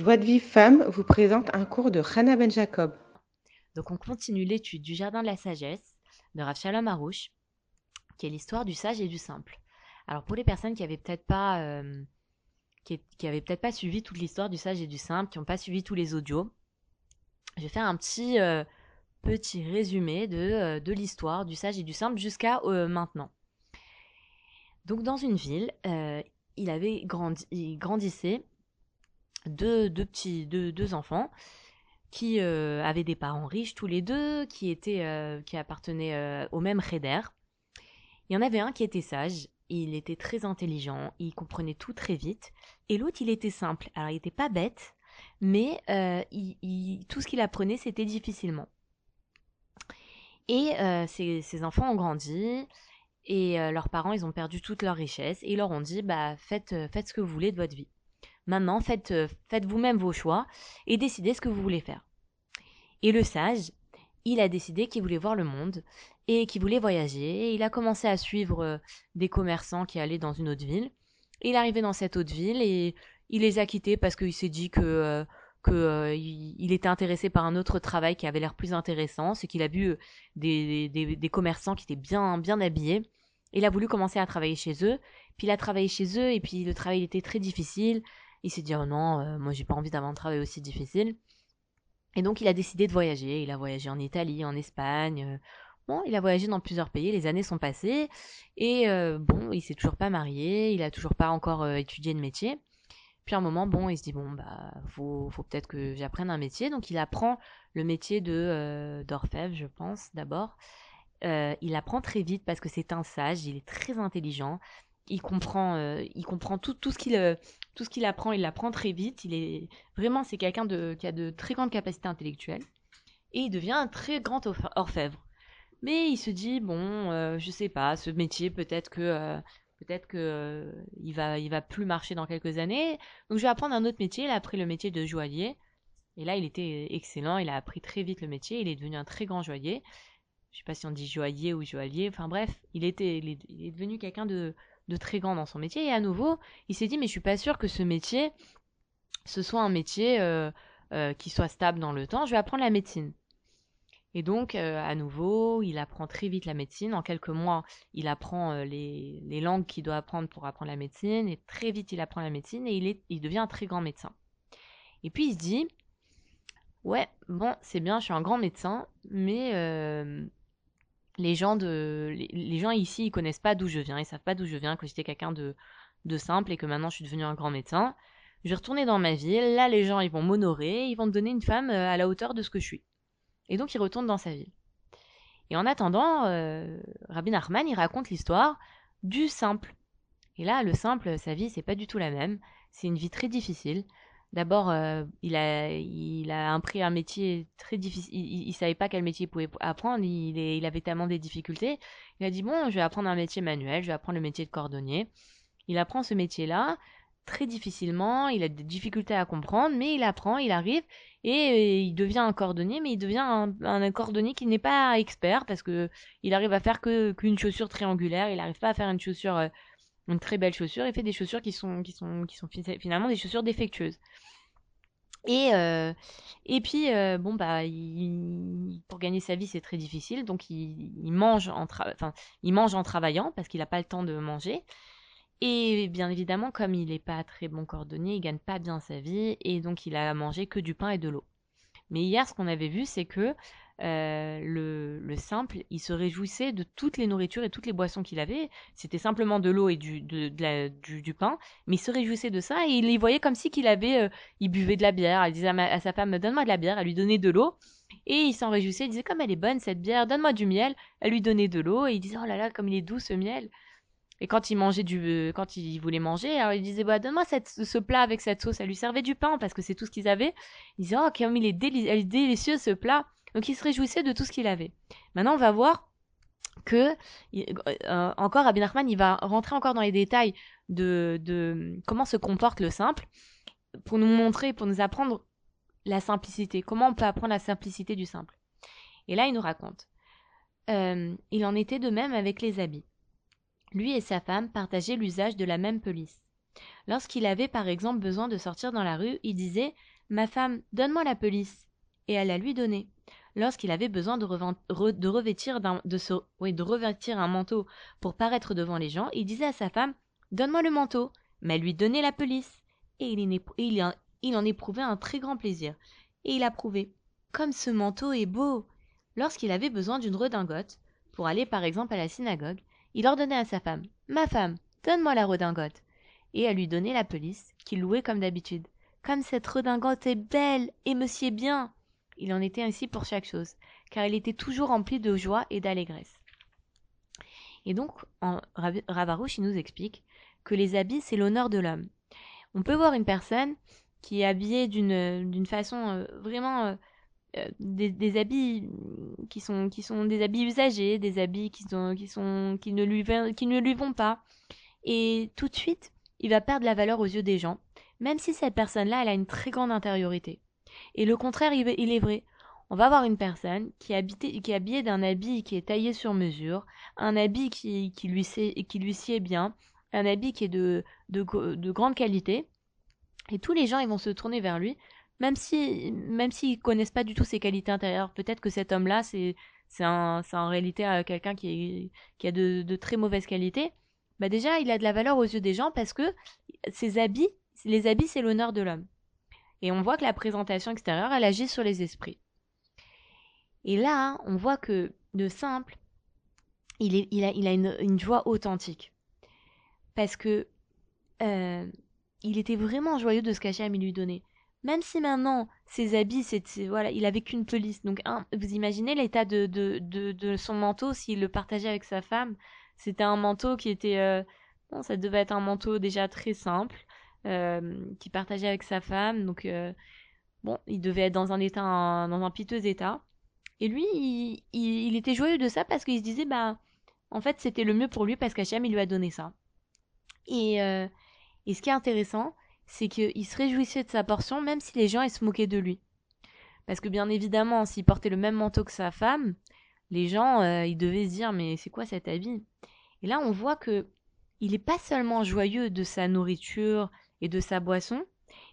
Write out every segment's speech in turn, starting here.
Joie de Vie Femme vous présente un cours de Hannah Ben Jacob. Donc on continue l'étude du Jardin de la Sagesse de Rav Shalom qui est l'histoire du sage et du simple. Alors pour les personnes qui avaient peut-être pas, euh, qui, peut-être pas suivi toute l'histoire du sage et du simple, qui n'ont pas suivi tous les audios, je vais faire un petit euh, petit résumé de, euh, de l'histoire du sage et du simple jusqu'à maintenant. Donc dans une ville, il avait grandi, il grandissait deux, petits deux, enfants qui euh, avaient des parents riches tous les deux, qui étaient euh, qui appartenaient euh, au même Reder. Il y en avait un qui était sage, il était très intelligent, il comprenait tout très vite, et l'autre il était simple. Alors il n'était pas bête, mais tout ce qu'il apprenait c'était difficilement. Et ces, enfants ont grandi, et leurs parents ils ont perdu toute leur richesse, et ils leur ont dit bah faites faites ce que vous voulez de votre vie. Maintenant, faites, euh, vous-même vos choix et décidez ce que vous voulez faire. Et le sage, il a décidé qu'il voulait voir le monde et qu'il voulait voyager. il a commencé à suivre euh, des commerçants qui allaient dans une autre ville. Et il est arrivé dans cette autre ville et il les a quittés parce qu'il s'est dit que, euh, que il était intéressé par un autre travail qui avait l'air plus intéressant. C'est qu'il a vu des, des, des, commerçants qui étaient bien, bien habillés. Il a voulu commencer à travailler chez eux. Puis il a travaillé chez eux et puis le travail était très difficile. Il s'est dit oh non, euh, moi j'ai pas envie d'avoir un travail aussi difficile. Et donc il a décidé de voyager. Il a voyagé en Italie, en Espagne. Euh, bon, il a voyagé dans plusieurs pays. Les années sont passées et euh, bon, il s'est toujours pas marié. Il a toujours pas encore étudié de métier. Puis à un moment, bon, il se dit bon bah faut, faut peut-être que j'apprenne un métier. Donc il apprend le métier de d'orfèvre, je pense d'abord. il apprend très vite parce que c'est un sage. Il est très intelligent il comprend, il comprend tout, tout ce qu'il tout ce qu'il apprend, il l'apprend très vite. Il est vraiment c'est quelqu'un qui a de très grandes capacités intellectuelles et il devient un très grand orfèvre. Mais il se dit bon, euh, je sais pas, ce métier peut-être que peut-être que il va il va plus marcher dans quelques années. Donc je vais apprendre un autre métier. Il a appris le métier de joaillier. Et là, il était excellent. Il a appris très vite le métier. Il est devenu un très grand joaillier. Je sais pas si on dit joaillier ou joaillier. Enfin bref, il était, il est devenu quelqu'un de de très grand dans son métier. Et à nouveau, il s'est dit, mais je suis pas sûr que ce métier, ce soit un métier euh, euh, qui soit stable dans le temps. Je vais apprendre la médecine. Et donc, euh, à nouveau, il apprend très vite la médecine. En quelques mois, il apprend les, langues qu'il doit apprendre pour apprendre la médecine. Et très vite, il apprend la médecine et il, est, il devient un très grand médecin. Et puis, il se dit, ouais, bon, c'est bien, je suis un grand médecin, mais les gens de les, gens ici ils connaissent pas d'où je viens ils savent pas d'où je viens que j'étais quelqu'un de de simple et que maintenant je suis devenu un grand médecin. Je vais retourner dans ma ville là les gens ils vont m'honorer ils vont me donner une femme euh, à la hauteur de ce que je suis. Et donc il retourne dans sa ville. Et en attendant euh, Rabbi Nachman il raconte l'histoire du simple. Et là le simple sa vie c'est pas du tout la même. C'est une vie très difficile D'abord, euh, il, a, il appris un métier très difficile. Il, ne savait pas quel métier il pouvait apprendre. Il, avait tellement des difficultés. Il a dit bon, je vais apprendre un métier manuel. Je vais apprendre le métier de cordonnier. Il apprend ce métier-là très difficilement. Il a des difficultés à comprendre, mais il apprend. Il arrive et euh, il devient un cordonnier, mais il devient un, cordonnier qui n'est pas expert parce que il arrive à faire qu'une chaussure triangulaire. Il n'arrive pas à faire une chaussure euh, une très belle chaussure et fait des chaussures qui sont, qui sont, finalement des chaussures défectueuses. Et, euh, et puis, euh, bon, bah, pour gagner sa vie, c'est très difficile. Donc, il, mange, en enfin, il mange en travaillant parce qu'il n'a pas le temps de manger. Et bien évidemment, comme il n'est pas très bon cordonnier, il gagne pas bien sa vie. Et donc, il a mangé que du pain et de l'eau. Mais hier, ce qu'on avait vu, c'est que euh, le, simple, il se réjouissait de toutes les nourritures et toutes les boissons qu'il avait. C'était simplement de l'eau et du, de, du, pain, mais il se réjouissait de ça et il les voyait comme si qu'il avait, euh, il buvait de la bière. Il disait à, sa femme, donne-moi de la bière, elle lui donnait de l'eau. Et il s'en réjouissait, il disait, comme elle est bonne cette bière, donne-moi du miel. Elle lui donnait de l'eau et il disait, oh là là, comme il est doux ce miel. Et quand il mangeait du, euh, quand il voulait manger, alors il disait, bah, donne-moi ce plat avec cette sauce. Elle lui servait du pain parce que c'est tout ce qu'ils avaient. Il disait, oh, comme il est, délicieux ce plat. Donc il se réjouissait de tout ce qu'il avait. Maintenant, on va voir que euh, encore Abin Nachman, il va rentrer encore dans les détails de, de, comment se comporte le simple pour nous montrer, pour nous apprendre la simplicité. Comment on peut apprendre la simplicité du simple. Et là, il nous raconte. Euh, il en était de même avec les habits. Lui et sa femme partageaient l'usage de la même pelisse. Lorsqu'il avait par exemple besoin de sortir dans la rue, il disait Ma femme, donne-moi la pelisse. Et elle la lui donnait. Lorsqu'il avait besoin de, revêtir, de, oui, de revêtir un manteau pour paraître devant les gens, il disait à sa femme Donne-moi le manteau. Mais elle lui donnait la pelisse. Et il, en éprouvait un très grand plaisir. Et il approuvait Comme ce manteau est beau Lorsqu'il avait besoin d'une redingote, pour aller par exemple à la synagogue, il ordonnait à sa femme Ma femme, donne-moi la redingote. Et elle lui donnait la pelisse, qu'il louait comme d'habitude. Comme cette redingote est belle et me sied bien Il en était ainsi pour chaque chose, car il était toujours rempli de joie et d'allégresse. Et donc, en Ravarouche, nous explique que les habits, c'est l'honneur de l'homme. On peut voir une personne qui est habillée d'une façon euh, vraiment euh, euh, des, habits qui sont, des habits usagés, des habits qui, ne lui, qui ne lui vont pas. Et tout de suite, il va perdre la valeur aux yeux des gens, même si cette personne-là, elle a une très grande intériorité. Et le contraire, il, est vrai. On va avoir une personne qui est, qui est habillée d'un habit qui est taillé sur mesure, un habit qui, lui, sied bien, un habit qui est de, de, de grande qualité, et tous les gens ils vont se tourner vers lui même si même s'ils connaissent pas du tout ses qualités intérieures, peut-être que cet homme-là, c'est en réalité euh, quelqu'un qui, a de, très mauvaises qualités. Bah déjà, il a de la valeur aux yeux des gens parce que les habits, c'est l'honneur de l'homme. Et on voit que la présentation extérieure, elle agit sur les esprits. Et là, on voit que de simple, il, a, une, joie authentique. Parce que euh, il était vraiment joyeux de ce qu'Hachem lui donnait. Même si maintenant ses habits, voilà, il avait qu'une pelisse. Donc vous imaginez l'état de, de, de, son manteau s'il le partageait avec sa femme. C'était un manteau qui était, euh, bon, ça devait être un manteau déjà très simple, euh, qui partageait avec sa femme. Donc euh, bon, il devait être dans un état, dans un piteux état. Et lui, il, était joyeux de ça parce qu'il se disait, bah, en fait, c'était le mieux pour lui parce qu'Hachem, il lui a donné ça. Et, et ce qui est intéressant, c'est qu'il se réjouissait de sa portion même si les gens se moquaient de lui. Parce que bien évidemment, s'il portait le même manteau que sa femme, les gens, euh, ils devaient se dire mais c'est quoi cet habit? Et là, on voit que il n'est pas seulement joyeux de sa nourriture et de sa boisson,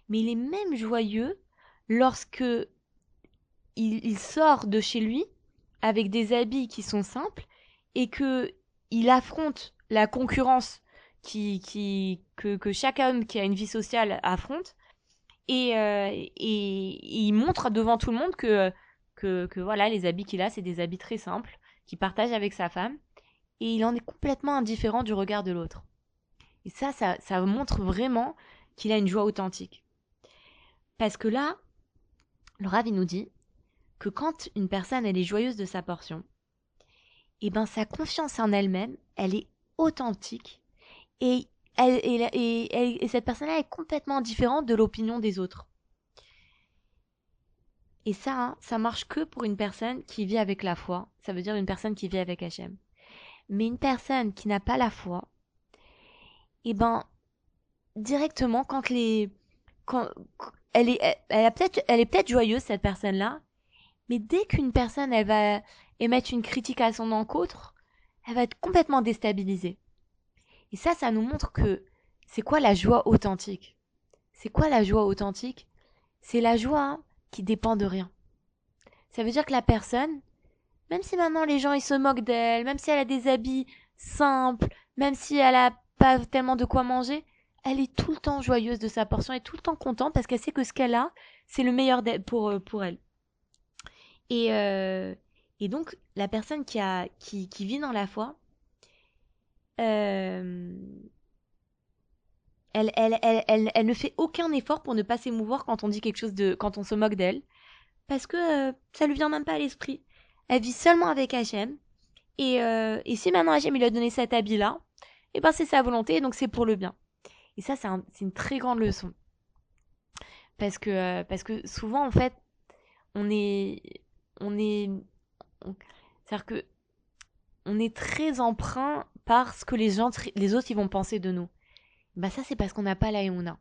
mais il est même joyeux lorsque il, sort de chez lui avec des habits qui sont simples et que il affronte la concurrence qui, que, que chaque homme qui a une vie sociale affronte. Et, euh, il montre devant tout le monde que, que, voilà, les habits qu'il a, c'est des habits très simples, qu'il partage avec sa femme. Et il en est complètement indifférent du regard de l'autre. Et ça, ça montre vraiment qu'il a une joie authentique. Parce que là, le Rav, il nous dit que quand une personne, elle est joyeuse de sa portion, eh ben sa confiance en elle-même, elle est authentique et, elle, et, et cette personne-là est complètement différente de l'opinion des autres. Et ça, hein, ça marche que pour une personne qui vit avec la foi. Ça veut dire une personne qui vit avec Hachem. Mais une personne qui n'a pas la foi, eh ben, directement, quand les, quand, elle est, elle, peut-être, elle est peut-être joyeuse, cette personne-là, mais dès qu'une personne, elle va émettre une critique à son encontre, elle va être complètement déstabilisée. Et ça, ça nous montre que c'est quoi la joie authentique C'est quoi la joie authentique? C'est la joie qui dépend de rien. Ça veut dire que la personne, même si maintenant les gens ils se moquent d'elle, même si elle a des habits simples, même si elle a pas tellement de quoi manger, elle est tout le temps joyeuse de sa portion, elle est tout le temps contente parce qu'elle sait que ce qu'elle a, c'est le meilleur pour, euh, pour elle. Et, euh, et donc, la personne qui, a, qui, qui vit dans la foi, euh, elle, elle, elle, elle, ne fait aucun effort pour ne pas s'émouvoir quand on dit quelque chose de. quand on se moque d'elle. Parce que euh, ça lui vient même pas à l'esprit. Elle vit seulement avec Hachem. Et, et si maintenant Hachem lui a donné cet habit-là, et eh ben c'est sa volonté, donc c'est pour le bien. Et ça, c'est une très grande leçon. Parce que, parce que souvent, en fait, on est. On est. C'est-à-dire que. On est très emprunt parce que les, gens, les autres ils vont penser de nous. Bah ça c'est parce qu'on n'a pas la a.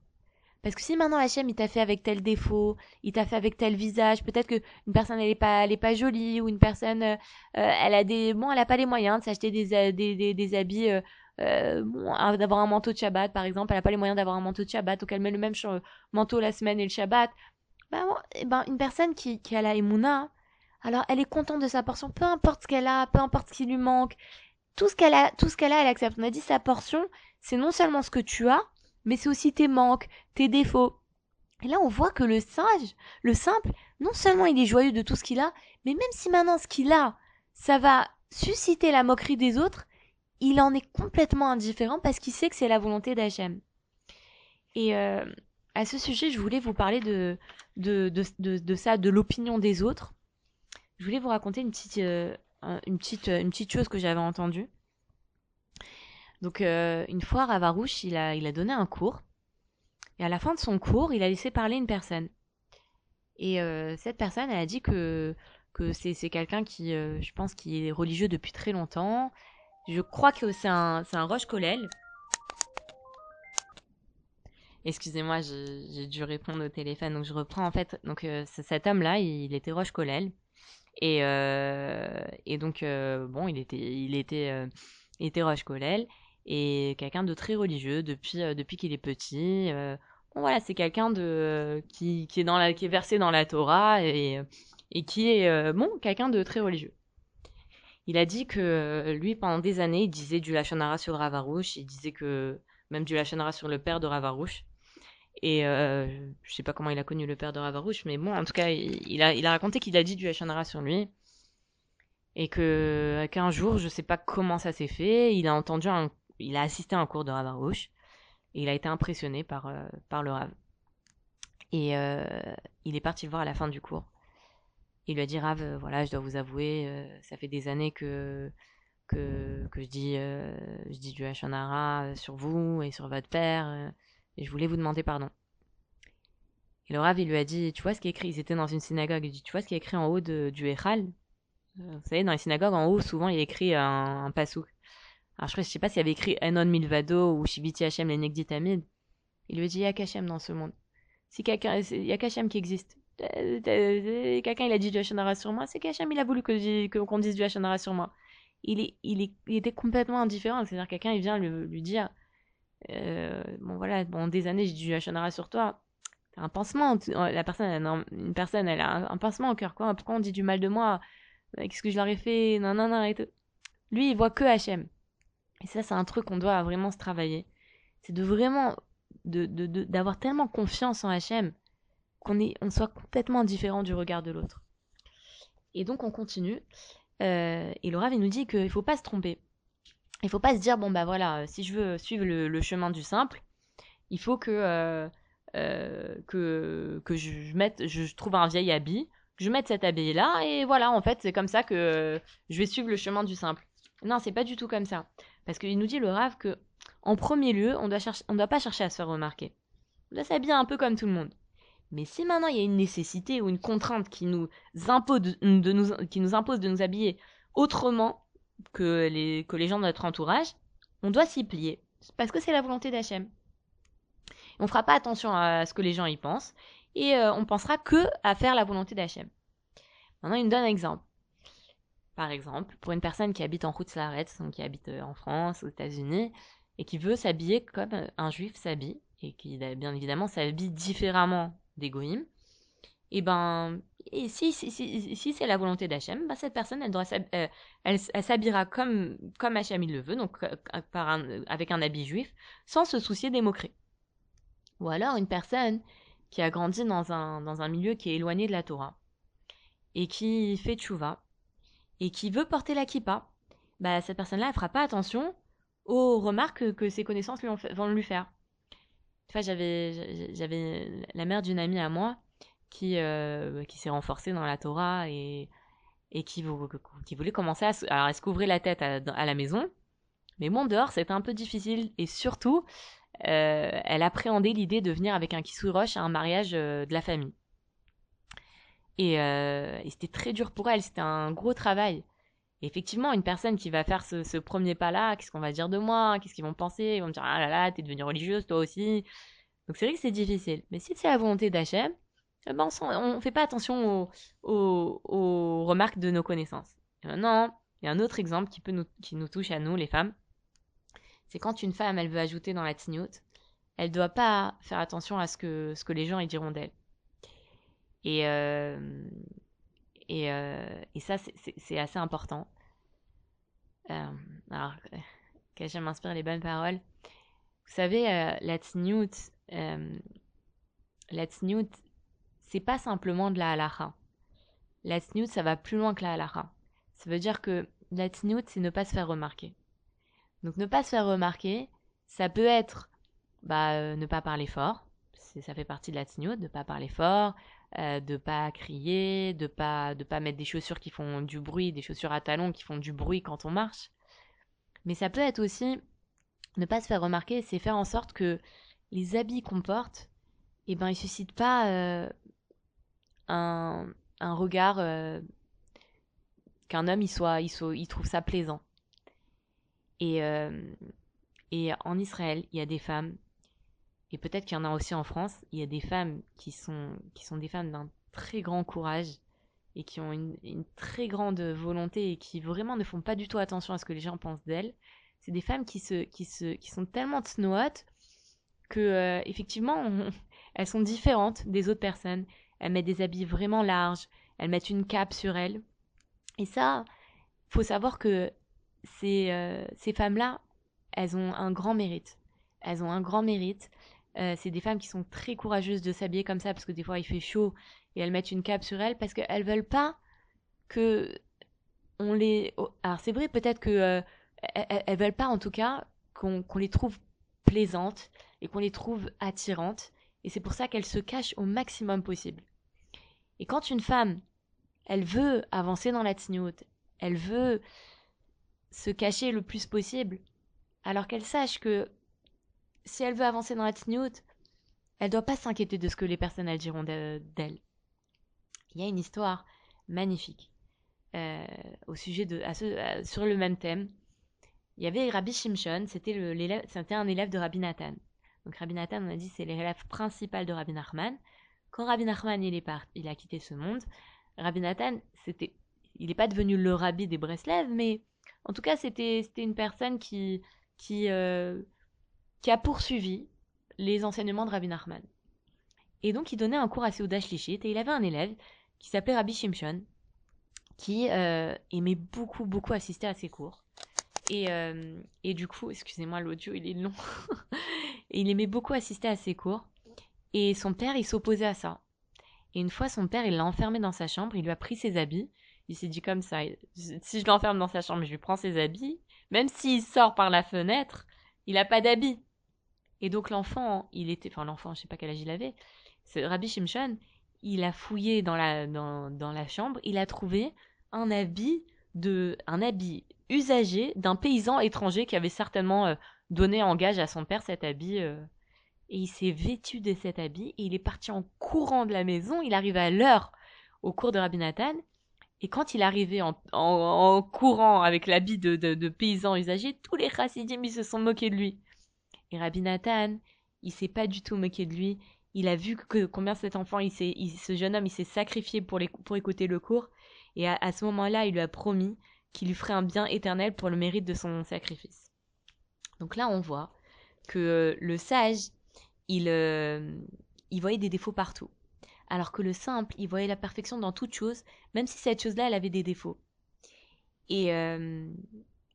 Parce que si maintenant Hachem il t'a fait avec tel défaut, il t'a fait avec tel visage, peut-être que une personne elle est pas est pas jolie ou une personne euh, euh, elle a des bon elle a pas les moyens de s'acheter des, des, habits euh, d'avoir un manteau de Shabbat, par exemple, elle n'a pas les moyens d'avoir un manteau de Shabbat, donc elle met le même manteau la semaine et le Shabbat. Ben, ben, une personne qui, qui a la Emouna, alors elle est contente de sa portion, peu importe ce qu'elle a, peu importe ce qui lui manque, tout ce qu'elle a, tout ce qu'elle a, elle accepte. On a dit sa portion, c'est non seulement ce que tu as, mais c'est aussi tes manques, tes défauts. Et là, on voit que le sage, le simple, non seulement il est joyeux de tout ce qu'il a, mais même si maintenant ce qu'il a, ça va susciter la moquerie des autres, il en est complètement indifférent parce qu'il sait que c'est la volonté d'Hachem. Et euh, à ce sujet, je voulais vous parler de, ça, de l'opinion des autres. Je voulais vous raconter une petite, euh, chose que j'avais entendue. Donc, euh, une fois, Ravarouche, il a, il a donné un cours. Et à la fin de son cours, il a laissé parler une personne. Et cette personne, elle a dit que que c'est quelqu'un qui, je pense, qui est religieux depuis très longtemps. Je crois que c'est un, un Roche Colel. Excusez-moi, j'ai dû répondre au téléphone, donc je reprends en fait. Donc euh, cet homme-là, il, était Roche Colel. Et, euh, et donc, bon, il était, il était, était Roche Colel. Et quelqu'un de très religieux depuis, depuis qu'il est petit. bon, voilà, c'est quelqu'un de qui, qui, est qui est versé dans la Torah et et qui est, euh, bon, quelqu'un de très religieux. Il a dit que euh, lui, pendant des années, il disait du Lachonara sur Ravarouche, il disait que même du Lachonara sur le père de Ravarouche. Et euh, je sais pas comment il a connu le père de Ravarouche, mais bon, en tout cas, il, a, raconté qu'il a dit du Lachonara sur lui. Et que qu'un jour, je sais pas comment ça s'est fait, il a entendu un, il a assisté à un cours de Ravarouche et il a été impressionné par, par le Rav. Et il est parti le voir à la fin du cours. Il lui a dit Rav, euh, voilà, je dois vous avouer, euh, ça fait des années que que, je dis euh, je dis du Hachanara sur vous et sur votre père et je voulais vous demander pardon. Et le Rav, il lui a dit, tu vois ce qui est écrit, ils étaient dans une synagogue, il dit, tu vois ce qui est écrit en haut du Echal? Vous savez, dans les synagogues, en haut, souvent, il écrit un, un pasouk. Alors, je ne sais pas s'il y avait écrit Enon Milvado ou Shibiti Hashem Lenegditamid. Il lui a dit, il y a qu'Hachem dans ce monde. Si quelqu'un, il y a qu'Hachem qui existe. Quelqu'un il a dit du Hachanara sur moi, c'est qu'Hacham il a voulu qu'on dise du Hachanara sur moi. Il, est, il, était complètement indifférent, c'est-à-dire quelqu'un il vient lui, lui dire euh, Bon voilà, bon, des années j'ai du Hachanara sur toi, un pansement, la personne, une personne elle a un, pansement au cœur, quoi, pourquoi on dit du mal de moi? Qu'est-ce que je leur ai fait? Non, non, non, et tout. Lui il voit que Hachem. Et ça c'est un truc qu'on doit vraiment se travailler. C'est de vraiment, d'avoir de, tellement confiance en Hachem qu'on on soit complètement indifférent du regard de l'autre. Et donc on continue. Euh, et Laura nous dit qu'il ne faut pas se tromper. Il ne faut pas se dire, bon bah voilà, si je veux suivre le, chemin du simple, il faut que, euh, euh, que, que je, mette, je trouve un vieil habit, que je mette cet habit-là, et voilà, en fait, c'est comme ça que je vais suivre le chemin du simple. Non, c'est pas du tout comme ça. Parce qu'il nous dit le Rav que, en premier lieu, on on doit pas chercher à se faire remarquer. On doit s'habiller un peu comme tout le monde. Mais si maintenant il y a une nécessité ou une contrainte qui nous impose de, nous, qui nous, impose de nous habiller autrement que les, que les gens de notre entourage, on doit s'y plier. Parce que c'est la volonté d'Hachem. On ne fera pas attention à ce que les gens y pensent et euh, on pensera que à faire la volonté d'Hachem. Maintenant, il me donne un exemple. Par exemple, pour une personne qui habite en route donc qui habite euh, en France, aux États-Unis, et qui veut s'habiller comme un juif s'habille, et qui bien évidemment s'habille différemment d'égoïme, et ben, et si, si, si, c'est la volonté d'Hachem, ben cette personne, elle, doit, euh, elle, s'habillera comme, comme Hachem il le veut, donc euh, par avec un habit juif, sans se soucier des moqueries. Ou alors une personne qui a grandi dans un, dans un milieu qui est éloigné de la Torah, et qui fait tchouva, et qui veut porter la kippa, bah, cette personne-là, elle fera pas attention aux remarques que ses connaissances vont lui faire fois, j'avais, j'avais la mère d'une amie à moi qui, euh, s'est renforcée dans la Torah et, qui, voulait commencer à. Alors, se la tête à, la maison, mais bon, dehors, c'était un peu difficile. Et surtout, euh, elle appréhendait l'idée de venir avec un roche à un mariage euh, de la famille. Et, et c'était très dur pour elle, c'était un gros travail. Effectivement, une personne qui va faire ce, premier pas-là, qu'est-ce qu'on va dire de moi? Qu'est-ce qu'ils vont penser? Ils vont me dire Ah là là, t'es devenue religieuse, toi aussi. Donc c'est vrai que c'est difficile. Mais si c'est la volonté d'Hachem, eh ben on ne fait pas attention aux, aux, remarques de nos connaissances. Et maintenant, il y a un autre exemple qui, peut nous, qui nous touche à nous, les femmes. c'est quand une femme, elle veut ajouter dans la tignote, elle doit pas faire attention à ce que, ce que les gens ils diront d'elle. Et, euh, et, euh, et ça, c'est assez important. Euh, alors, que j'aime m'inspire les bonnes paroles. Vous savez, la tignoute, la tignoute, c'est pas simplement de la halakha. La tignoute, ça va plus loin que la halakha. Ça veut dire que la tignoute, c'est ne pas se faire remarquer. Donc ne pas se faire remarquer, ça peut être bah, euh, ne pas parler fort, ça fait partie de la tignote, ne pas parler fort, euh, de pas crier, de pas de pas mettre des chaussures qui font du bruit, des chaussures à talons qui font du bruit quand on marche. Mais ça peut être aussi ne pas se faire remarquer, c'est faire en sorte que les habits qu'on porte, eh ben ils suscitent pas euh, un, un, regard euh, qu'un homme il soit, il soit il trouve ça plaisant. Et et en Israël, il y a des femmes et peut-être qu'il y en a aussi en France, il y a des femmes qui sont, qui sont des femmes d'un très grand courage et qui ont une, une, très grande volonté et qui vraiment ne font pas du tout attention à ce que les gens pensent d'elles. C'est des femmes qui, se, qui, se, qui sont tellement snowottes que, euh, effectivement, elles sont différentes des autres personnes. Elles mettent des habits vraiment larges, elles mettent une cape sur elles. Et ça, faut savoir que ces, euh, ces femmes-là, elles ont un grand mérite. Elles ont un grand mérite euh, c'est des femmes qui sont très courageuses de s'habiller comme ça parce que des fois il fait chaud et elles mettent une cape sur elles parce qu'elles veulent pas que on les. Oh, alors c'est vrai peut-être que euh, elles, veulent pas en tout cas qu'on les trouve plaisantes et qu'on les trouve attirantes et c'est pour ça qu'elles se cachent au maximum possible. Et quand une femme, elle veut avancer dans la tignote, elle veut se cacher le plus possible, alors qu'elle sache que si elle veut avancer dans la tignoute, elle doit pas s'inquiéter de ce que les personnes elles diront d'elle. Il y a une histoire magnifique euh, au sujet de sur le même thème. Il y avait Rabbi Shimshon, c'était un élève de Rabbi Nathan. Donc Rabbi Nathan, on a dit, c'est l'élève principal de Rabbi Nachman. Quand Rabbi Nachman il est parti, il a quitté ce monde, Rabbi Nathan, il n'est pas devenu le rabbi des Breslev, mais en tout cas, c'était, une personne qui, qui, euh, qui a poursuivi les enseignements de Rabbi Nachman. Et donc, il donnait un cours à Shlishit, et il avait un élève qui s'appelait Rabbi Shimshon, qui euh, aimait beaucoup, beaucoup assister à ses cours. Et, euh, et du coup, excusez-moi, l'audio, il est long. et il aimait beaucoup assister à ses cours. Et son père, il s'opposait à ça. Et une fois, son père, il l'a enfermé dans sa chambre, il lui a pris ses habits. Il s'est dit comme ça, si je l'enferme dans sa chambre, je lui prends ses habits. Même s'il sort par la fenêtre, il n'a pas d'habits. Et donc l'enfant, il était, enfin l'enfant, je sais pas quel âge il avait, Rabbi Shimshon, il a fouillé dans la, dans, dans la chambre, il a trouvé un habit de, un habit usagé d'un paysan étranger qui avait certainement euh, donné en gage à son père cet habit. Euh. et il s'est vêtu de cet habit et il est parti en courant de la maison. Il arrive à l'heure au cours de Rabbi Nathan. Et quand il arrivait en, en, courant avec l'habit de, de, paysan usagé, tous les chassidim se sont moqués de lui. Et Rabbi Nathan, il s'est pas du tout moqué de lui. Il a vu que combien cet enfant, ce jeune homme, il s'est sacrifié pour, écouter le cours. Et à, ce moment-là, il lui a promis qu'il lui ferait un bien éternel pour le mérite de son sacrifice. Donc là, on voit que euh, le sage, il, euh, il voyait des défauts partout. Alors que le simple, il voyait la perfection dans toute chose, même si cette chose-là, elle avait des défauts. Et, euh,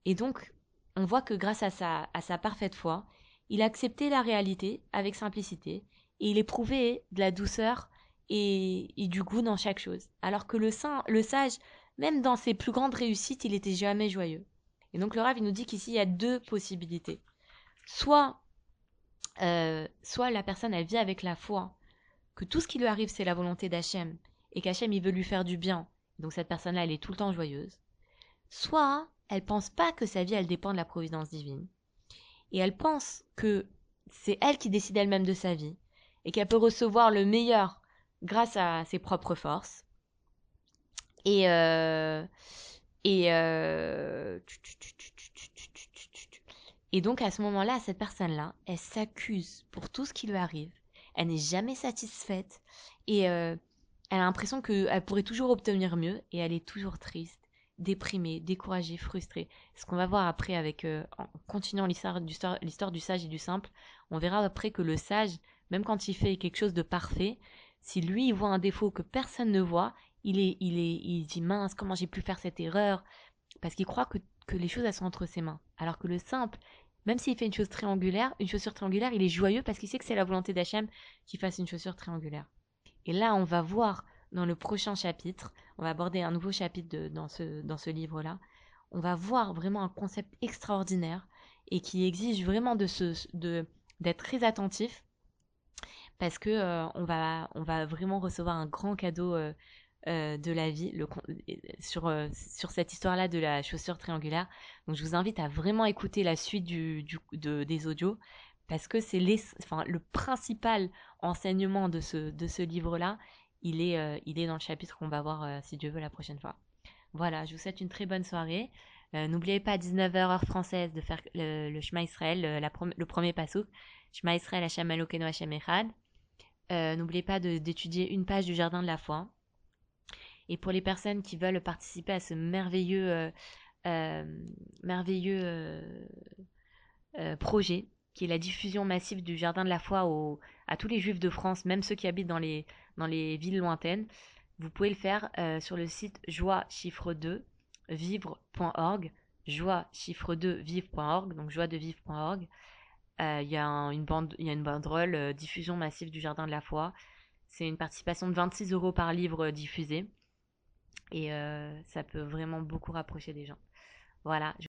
donc, on voit que grâce à à sa parfaite foi, il acceptait la réalité avec simplicité et il éprouvait de la douceur et, du goût dans chaque chose. Alors que le, sage, même dans ses plus grandes réussites, il était jamais joyeux. Et donc le il nous dit qu'ici, il y a deux possibilités. Soit, euh, soit la personne, elle vit avec la foi que tout ce qui lui arrive, c'est la volonté d'Hachem et qu'Hachem, il veut lui faire du bien. Donc cette personne-là, elle est tout le temps joyeuse. Soit, elle pense pas que sa vie, elle dépend de la providence divine et elle pense que c'est elle qui décide elle-même de sa vie et qu'elle peut recevoir le meilleur grâce à ses propres forces. Et euh, euh, donc à ce moment-là, cette personne-là, elle s'accuse pour tout ce qui lui arrive. Elle n'est jamais satisfaite et euh, elle a l'impression qu'elle pourrait toujours obtenir mieux et elle est toujours triste, déprimés, découragés, frustrés. Ce qu'on va voir après avec, euh, en continuant l'histoire du, l'histoire du sage et du simple, on verra après que le sage, même quand il fait quelque chose de parfait, si lui il voit un défaut que personne ne voit, il est, il est, il dit mince, comment j'ai pu faire cette erreur? Parce qu'il croit que, que les choses elles sont entre ses mains. Alors que le simple, même s'il fait une chose triangulaire, une chaussure triangulaire, il est joyeux parce qu'il sait que c'est la volonté d'Hachem qu'il fasse une chaussure triangulaire. Et là, on va voir dans le prochain chapitre, on va aborder un nouveau chapitre dans ce, dans ce livre-là, on va voir vraiment un concept extraordinaire et qui exige vraiment de de, d'être très attentif parce que euh, on, va, on va vraiment recevoir un grand cadeau euh, euh, de la vie le, sur, sur cette histoire-là de la chaussure triangulaire. Donc je vous invite à vraiment écouter la suite du, du de, des audios parce que c'est enfin, le principal enseignement de ce, de ce livre-là il est, euh, il est dans le chapitre qu'on va voir, euh, si Dieu veut, la prochaine fois. Voilà, je vous souhaite une très bonne soirée. Euh, n'oubliez pas à 19h heure française de faire le, le Shema Israël, le premier pasouk. Shema Israël, Hashem Elokeinu, Hashem Echad. N'oubliez pas d'étudier une page du Jardin de la Foi. Et pour les personnes qui veulent participer à ce merveilleux, merveilleux projet, qui est la diffusion massive du Jardin de la Foi à tous les juifs de France, même ceux qui habitent dans les, dans les villes lointaines, vous pouvez le faire euh, sur le site joie chiffre 2 vivre.org, joie chiffre 2 vivre.org, donc joie de vivre.org. Euh, il y, une bande, y a une banderole euh, diffusion massive du Jardin de la Foi. C'est une participation de 26 euros par livre diffusé. Et ça peut vraiment beaucoup rapprocher des gens. Voilà.